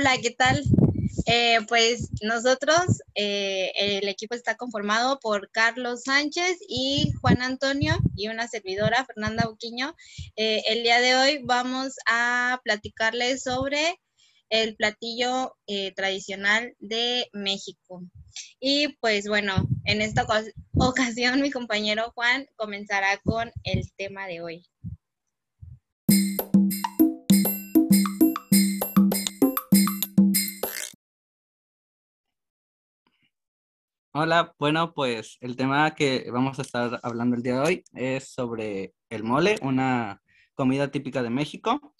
Hola, ¿qué tal? Eh, pues nosotros, eh, el equipo está conformado por Carlos Sánchez y Juan Antonio y una servidora, Fernanda Buquiño. Eh, el día de hoy vamos a platicarles sobre el platillo tradicional de México. Y pues bueno, en esta ocasión mi compañero Juan comenzará con el tema de hoy. Hola, bueno, pues el tema que vamos a estar hablando el día de hoy es sobre el mole, una comida típica de México,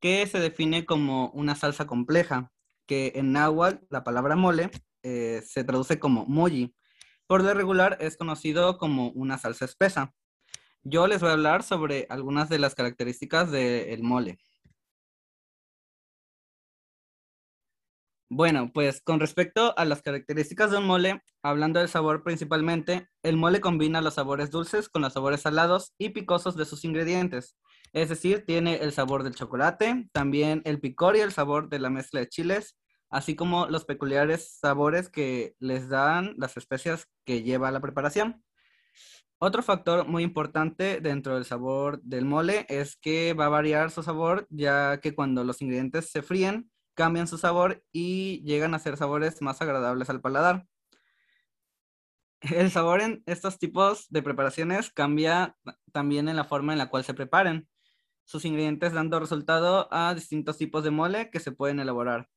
que se define como una salsa compleja, que en náhuatl la palabra mole eh, se traduce como molli. Por lo regular es conocido como una salsa espesa. Yo les voy a hablar sobre algunas de las características del mole. Bueno, pues con respecto a las características de un mole, hablando del sabor principalmente, el mole combina los sabores dulces con los sabores salados y picosos de sus ingredientes. Es decir, tiene el sabor del chocolate, también el picor y el sabor de la mezcla de chiles, así como los peculiares sabores que les dan las especias que lleva la preparación. Otro factor muy importante dentro del sabor del mole es que va a variar su sabor, ya que cuando los ingredientes se fríen, cambian su sabor y llegan a ser sabores más agradables al paladar. El sabor en estos tipos de preparaciones cambia también en la forma en la cual se preparen, sus ingredientes dando resultado a distintos tipos de mole que se pueden elaborar.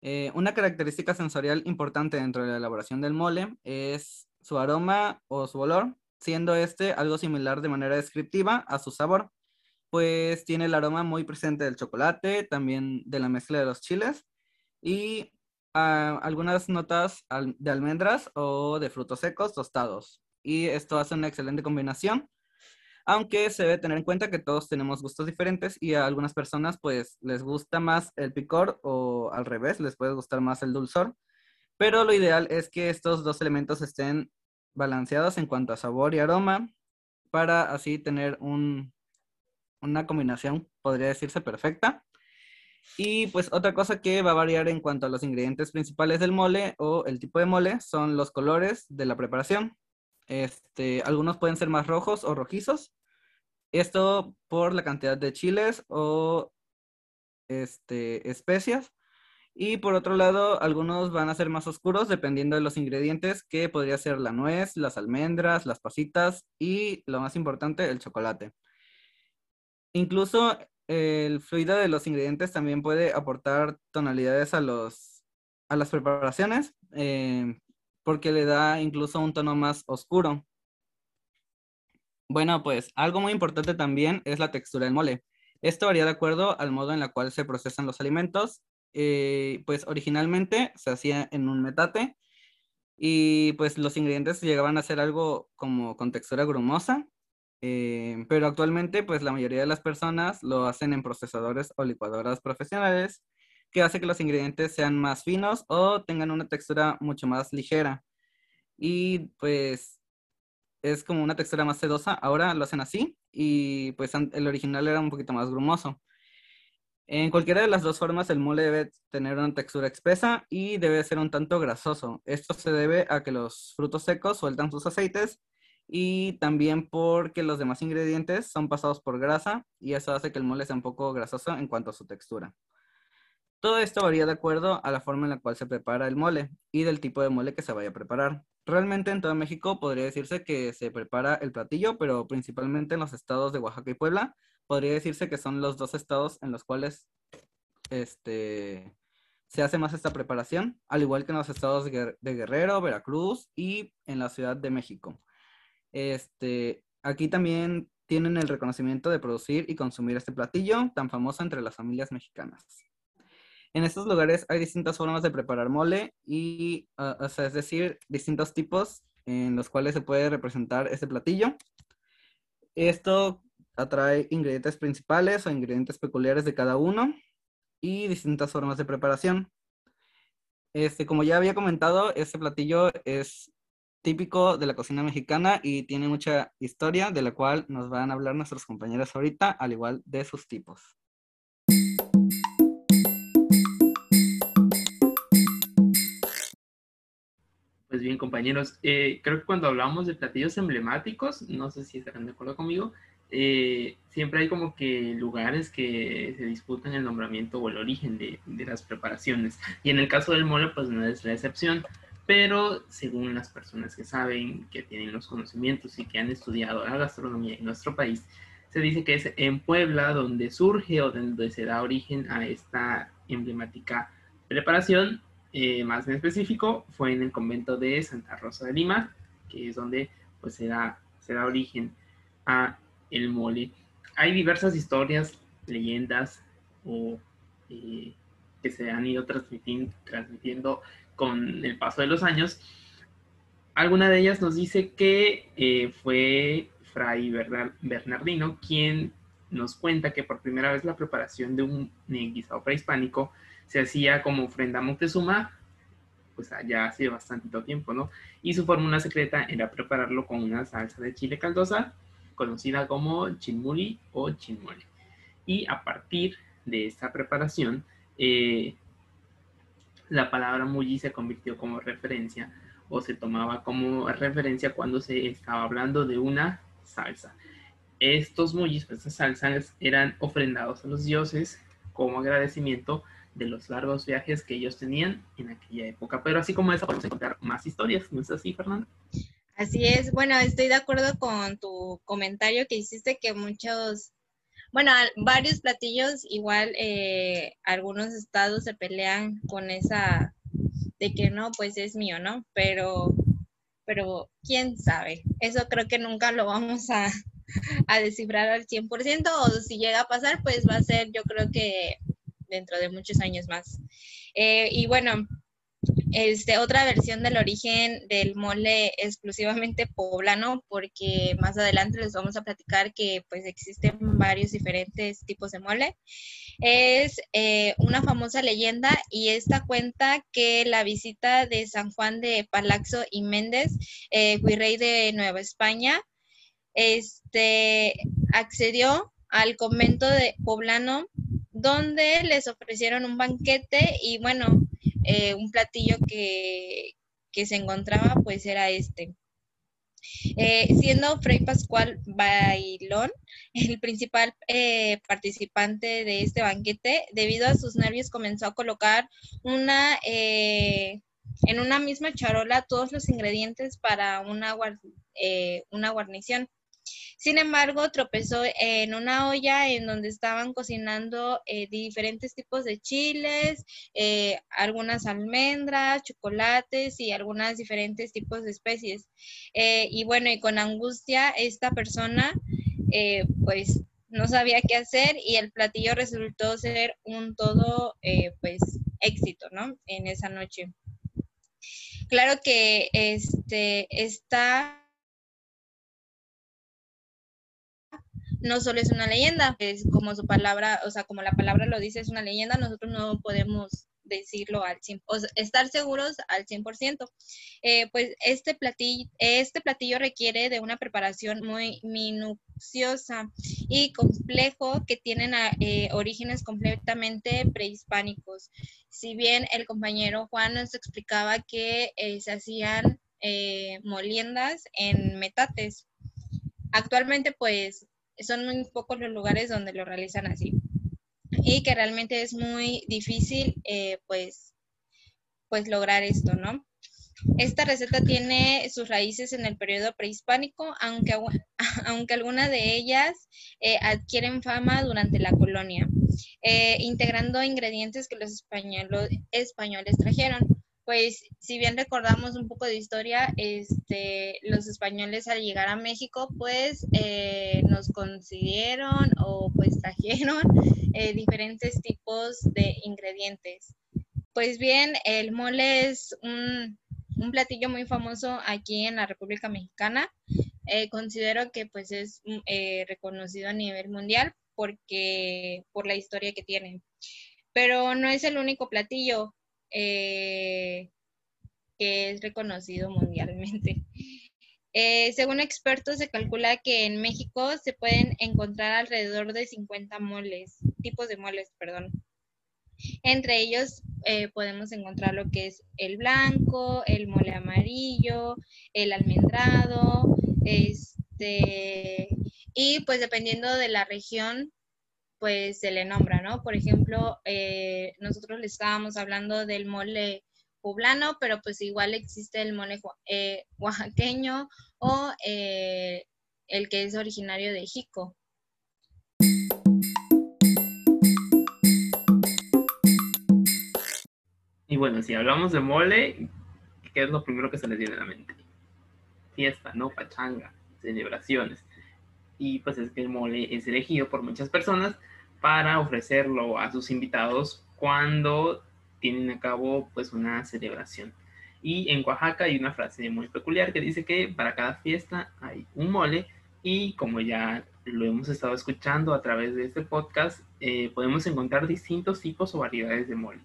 Eh, una característica sensorial importante dentro de la elaboración del mole es su aroma o su olor, siendo este algo similar de manera descriptiva a su sabor pues tiene el aroma muy presente del chocolate, también de la mezcla de los chiles y ah, algunas notas de almendras o de frutos secos tostados. Y esto hace una excelente combinación, aunque se debe tener en cuenta que todos tenemos gustos diferentes y a algunas personas pues les gusta más el picor o al revés, les puede gustar más el dulzor. Pero lo ideal es que estos dos elementos estén balanceados en cuanto a sabor y aroma para así tener un, una combinación, podría decirse, perfecta. Y pues otra cosa que va a variar en cuanto a los ingredientes principales del mole o el tipo de mole son los colores de la preparación. Este, algunos pueden ser más rojos o rojizos. Esto por la cantidad de chiles o este, especias. Y por otro lado, algunos van a ser más oscuros dependiendo de los ingredientes, que podría ser la nuez, las almendras, las pasitas y lo más importante, el chocolate. Incluso el fluido de los ingredientes también puede aportar tonalidades a, los, a las preparaciones eh, porque le da incluso un tono más oscuro. Bueno, pues algo muy importante también es la textura del mole. Esto varía de acuerdo al modo en el cual se procesan los alimentos. Eh, pues originalmente se hacía en un metate y pues los ingredientes llegaban a ser algo como con textura grumosa eh, pero actualmente, pues la mayoría de las personas lo hacen en procesadores o licuadoras profesionales, que hace que los ingredientes sean más finos o tengan una textura mucho más ligera. Y pues es como una textura más sedosa. Ahora lo hacen así y pues el original era un poquito más grumoso. En cualquiera de las dos formas, el mole debe tener una textura espesa y debe ser un tanto grasoso. Esto se debe a que los frutos secos sueltan sus aceites y también porque los demás ingredientes son pasados por grasa y eso hace que el mole sea un poco grasoso en cuanto a su textura. Todo esto varía de acuerdo a la forma en la cual se prepara el mole y del tipo de mole que se vaya a preparar. Realmente en todo México podría decirse que se prepara el platillo, pero principalmente en los estados de Oaxaca y Puebla, podría decirse que son los dos estados en los cuales este, se hace más esta preparación, al igual que en los estados de Guerrero, Veracruz y en la Ciudad de México. Este, aquí también tienen el reconocimiento de producir y consumir este platillo tan famoso entre las familias mexicanas. En estos lugares hay distintas formas de preparar mole y, ah, es decir, distintos tipos en los cuales se puede representar este platillo. Esto atrae ingredientes principales o ingredientes peculiares de cada uno y distintas formas de preparación. Este, como ya había comentado, este platillo es típico de la cocina mexicana y tiene mucha historia de la cual nos van a hablar nuestros compañeros ahorita, al igual de sus tipos. Pues bien, compañeros, eh, creo que cuando hablamos de platillos emblemáticos, no sé si estarán de acuerdo conmigo, eh, siempre hay como que lugares que se disputan el nombramiento o el origen de, de las preparaciones. Y en el caso del mole, pues no es la excepción. Pero según las personas que saben, que tienen los conocimientos y que han estudiado la gastronomía en nuestro país, se dice que es en Puebla donde surge o donde se da origen a esta emblemática preparación eh, más en específico, fue en el convento de Santa Rosa de Lima, que es donde pues se da, se da origen a el mole. Hay diversas historias, leyendas o eh, que se han ido transmitiendo, transmitiendo con el paso de los años. Alguna de ellas nos dice que eh, fue Fray Bernardino quien nos cuenta que por primera vez la preparación de un guisado prehispánico se hacía como ofrenda a Moctezuma, pues ya hace bastante tiempo, ¿no? Y su fórmula secreta era prepararlo con una salsa de chile caldosa, conocida como chinmuli o chinmole. Y a partir de esta preparación, eh, la palabra mulli se convirtió como referencia o se tomaba como referencia cuando se estaba hablando de una salsa. Estos mullis, pues, estas salsas, eran ofrendados a los dioses como agradecimiento de los largos viajes que ellos tenían en aquella época. Pero así como esa, podemos encontrar más historias, ¿no es así, Fernanda? Así es, bueno, estoy de acuerdo con tu comentario que hiciste que muchos, bueno, varios platillos, igual eh, algunos estados se pelean con esa de que no, pues es mío, ¿no? Pero, pero quién sabe, eso creo que nunca lo vamos a, a descifrar al 100% o si llega a pasar, pues va a ser yo creo que dentro de muchos años más. Eh, y bueno, este, otra versión del origen del mole exclusivamente poblano, porque más adelante les vamos a platicar que pues existen varios diferentes tipos de mole. Es eh, una famosa leyenda y esta cuenta que la visita de San Juan de Palaxo y Méndez, eh, virrey de Nueva España, este, accedió al convento de poblano donde les ofrecieron un banquete y bueno, eh, un platillo que, se encontraba pues era este. Eh, siendo Fray Pascual Bailón el principal eh, participante de este banquete, debido a sus nervios comenzó a colocar una, en una misma charola todos los ingredientes para una, una guarnición. Sin embargo, tropezó en una olla en donde estaban cocinando eh, diferentes tipos de chiles, eh, algunas almendras, chocolates y algunas diferentes tipos de especies. Eh, y bueno, y con angustia esta persona pues no sabía qué hacer y el platillo resultó ser un todo pues éxito, ¿no? En esa noche. Claro que este, está no solo es una leyenda, es como su palabra, o sea, como la palabra lo dice, es una leyenda, nosotros no podemos decirlo al 100%, o estar seguros al 100%. Eh, pues este platillo, este platillo requiere de una preparación muy minuciosa y complejo que tienen eh, orígenes completamente prehispánicos. Si bien el compañero Juan nos explicaba que eh, se hacían moliendas en metates. Actualmente, pues son muy pocos los lugares donde lo realizan así. Y que realmente es muy difícil, eh, pues, pues lograr esto, ¿no? Esta receta tiene sus raíces en el periodo prehispánico, aunque, aunque algunas de ellas eh, adquieren fama durante la colonia, eh, integrando ingredientes que los españoles trajeron pues si bien recordamos un poco de historia, este, los españoles al llegar a México, pues eh, nos consiguieron o pues trajeron eh, diferentes tipos de ingredientes. Pues bien, el mole es un, platillo muy famoso aquí en la República Mexicana. Eh, considero que pues es reconocido a nivel mundial porque por la historia que tiene. Pero no es el único platillo. Eh, que es reconocido mundialmente. Eh, según expertos, se calcula que en México se pueden encontrar alrededor de 50 moles, tipos de moles, perdón. Entre ellos eh, podemos encontrar lo que es el blanco, el mole amarillo, el almendrado, este, y pues dependiendo de la región, pues se le nombra, ¿no? Por ejemplo, eh, nosotros le estábamos hablando del mole poblano, pero pues igual existe el mole eh, oaxaqueño o el que es originario de Jico. Y bueno, si hablamos de mole, ¿qué es lo primero que se les viene a la mente? Fiesta, ¿no? Pachanga, celebraciones. Y pues es que el mole es elegido por muchas personas para ofrecerlo a sus invitados cuando tienen a cabo pues una celebración. Y en Oaxaca hay una frase muy peculiar que dice que para cada fiesta hay un mole y como ya lo hemos estado escuchando a través de este podcast, eh, podemos encontrar distintos tipos o variedades de mole.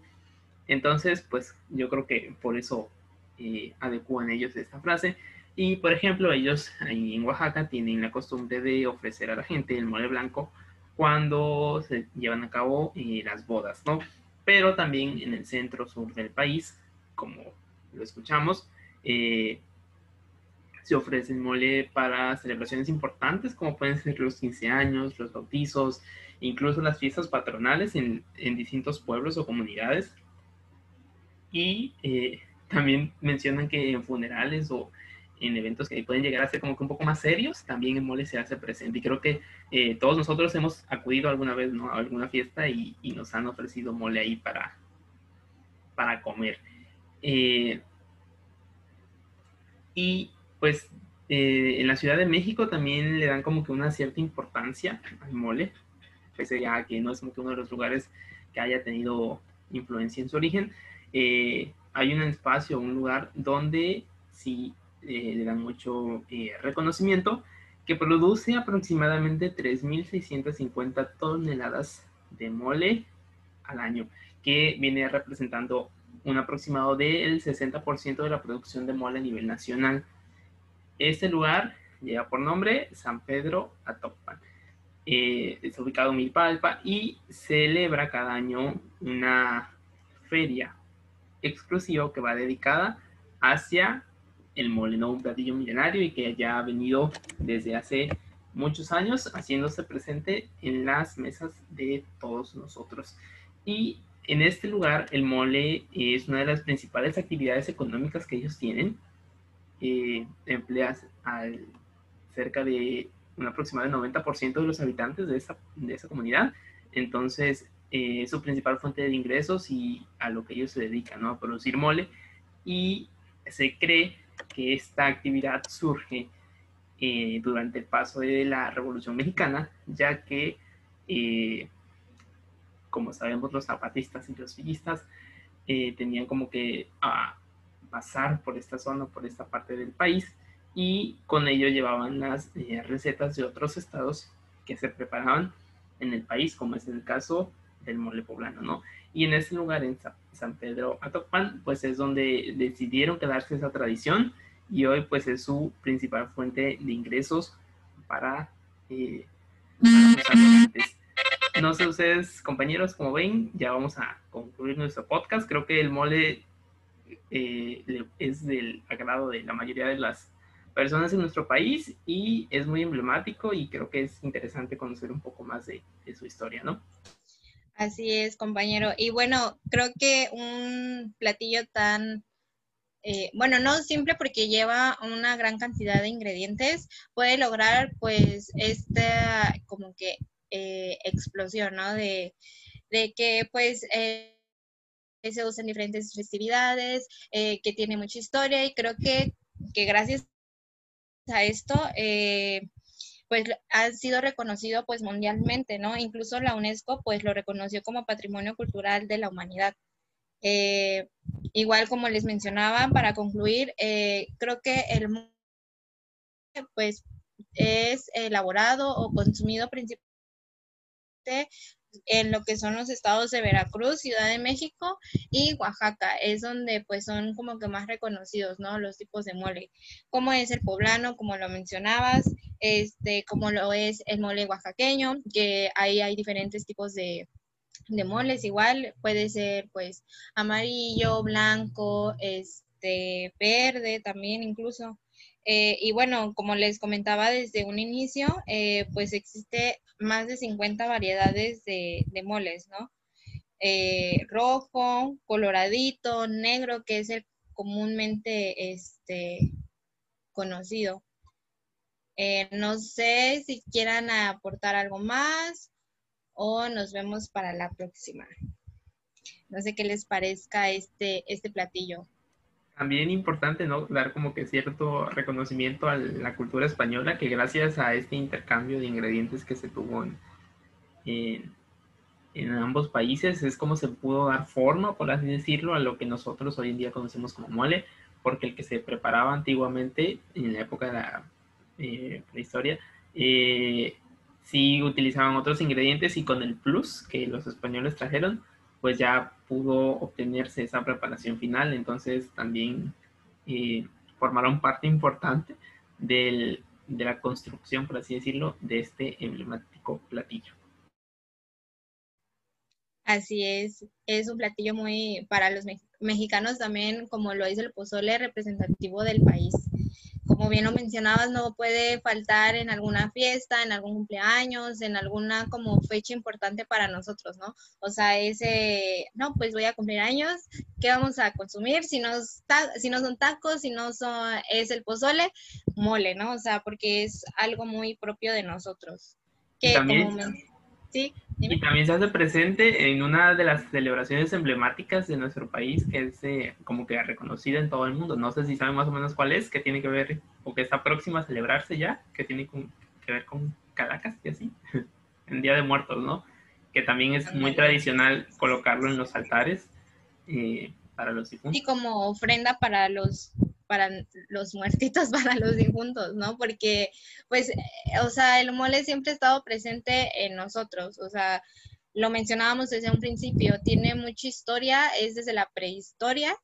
Entonces, pues yo creo que por eso eh, adecúan ellos esta frase. Y por ejemplo, ellos ahí en Oaxaca tienen la costumbre de ofrecer a la gente el mole blanco cuando se llevan a cabo eh, las bodas, ¿no? Pero también en el centro sur del país, como lo escuchamos, eh, se ofrece el mole para celebraciones importantes, como pueden ser los 15 años, los bautizos, incluso las fiestas patronales en, en distintos pueblos o comunidades. Y eh, también mencionan que en funerales o en eventos que pueden llegar a ser como que un poco más serios, también el mole se hace presente. Y creo que eh, todos nosotros hemos acudido alguna vez ¿no? a alguna fiesta y, y, nos han ofrecido mole ahí para, para comer. Eh, y pues en la Ciudad de México también le dan como que una cierta importancia al mole, pese ya que no es como que uno de los lugares que haya tenido influencia en su origen, eh, hay un espacio, un lugar donde sí eh, le dan mucho eh, reconocimiento, que produce aproximadamente 3.650 toneladas de mole al año, que viene representando un aproximado del 60% de la producción de mole a nivel nacional. Este lugar lleva por nombre San Pedro Atopan. Eh, está ubicado en Milpalpa y celebra cada año una feria exclusivo que va dedicada hacia el molino, un platillo milenario y que ya ha venido desde hace muchos años haciéndose presente en las mesas de todos nosotros. Y en este lugar el mole es una de las principales actividades económicas que ellos tienen. Eh, emplea al, cerca de un aproximado del 90% de los habitantes de esa, de esa comunidad. Entonces eh, su principal fuente de ingresos y a lo que ellos se dedican, ¿no? A producir mole. Y se cree que esta actividad surge eh, durante el paso de la Revolución Mexicana, ya que, eh, como sabemos, los zapatistas y los villistas tenían como que pasar por esta zona, por esta parte del país, y con ello llevaban las recetas de otros estados que se preparaban en el país, como es el caso del mole poblano, ¿no? Y en ese lugar, en San Pedro Atocpan, pues es donde decidieron quedarse esa tradición y hoy pues es su principal fuente de ingresos para, eh, sus habitantes. No sé ustedes, compañeros, como ven, ya vamos a concluir nuestro podcast. Creo que el mole eh, es del agrado de la mayoría de las personas en nuestro país y es muy emblemático y creo que es interesante conocer un poco más de su historia, ¿no? Así es, compañero. Y bueno, creo que un platillo tan, eh, bueno, no simple porque lleva una gran cantidad de ingredientes, puede lograr pues esta como que eh, explosión, ¿no? De, de que pues eh, se usa en diferentes festividades, que tiene mucha historia y creo que, que gracias a esto pues ha sido reconocido pues mundialmente, ¿no? Incluso la UNESCO pues lo reconoció como Patrimonio Cultural de la Humanidad. Eh, igual como les mencionaba, para concluir, eh, creo que el pues es elaborado o consumido principalmente en lo que son los estados de Veracruz, Ciudad de México y Oaxaca, es donde pues son como que más reconocidos, ¿no? Los tipos de mole, como es el poblano, como lo mencionabas, este, como lo es el mole oaxaqueño, que ahí hay diferentes tipos de, de moles igual, puede ser pues amarillo, blanco, este, verde también incluso. Eh, y bueno, como les comentaba desde un inicio, eh, pues existe más de 50 variedades de, moles, ¿no? Eh, rojo, coloradito, negro, que es el comúnmente este, conocido. no sé si quieran aportar algo más o nos vemos para la próxima. No sé qué les parezca este, este platillo. También importante, ¿no? Dar como que cierto reconocimiento a la cultura española, que gracias a este intercambio de ingredientes que se tuvo en, en, ambos países, es como se pudo dar forma, por así decirlo, a lo que nosotros hoy en día conocemos como mole, porque el que se preparaba antiguamente, en la época de la eh, prehistoria, eh, sí utilizaban otros ingredientes y con el plus que los españoles trajeron, pues ya pudo obtenerse esa preparación final, entonces también eh, formaron parte importante de la construcción, por así decirlo, de este emblemático platillo. Así es, es un platillo muy para los mexicanos también, como lo dice el pozole, representativo del país como bien lo mencionabas, no puede faltar en alguna fiesta, en algún cumpleaños, en alguna como fecha importante para nosotros, ¿no? O sea, ese, no, pues voy a cumplir años, ¿qué vamos a consumir? Si no, si no son tacos, si no son, es el pozole, mole, ¿no? O sea, porque es algo muy propio de nosotros. Que también, ¿sí? Y también se hace presente en una de las celebraciones emblemáticas de nuestro país, que es eh, como que reconocida en todo el mundo. No sé si saben más o menos cuál es, que tiene que ver, o que está próxima a celebrarse ya, que tiene que ver con Caracas y así, en Día de Muertos, ¿no? Que también es muy tradicional colocarlo en los altares eh, para los difuntos. Y como ofrenda para los para los muertitos, para los difuntos, ¿no? Porque, pues, eh, o sea, el mole siempre ha estado presente en nosotros, o sea, lo mencionábamos desde un principio, tiene mucha historia, es desde la prehistoria,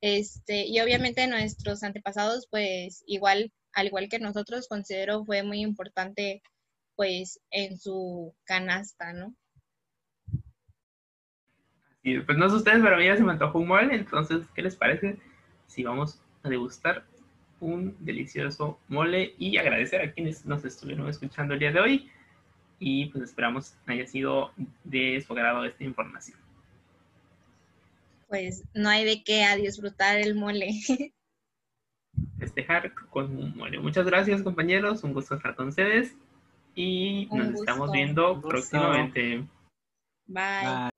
este, y obviamente nuestros antepasados, pues, igual, al igual que nosotros, considero fue muy importante, pues, en su canasta, ¿no? Sí, pues no sé ustedes, pero a mí ya se me antojó un mole, entonces, ¿qué les parece si vamos a degustar un delicioso mole y agradecer a quienes nos estuvieron escuchando el día de hoy y pues esperamos haya sido de su agrado esta información. Pues no hay de qué a disfrutar el mole. Festejar con un mole. Muchas gracias compañeros, un gusto estar con ustedes y nos estamos viendo próximamente. Bye.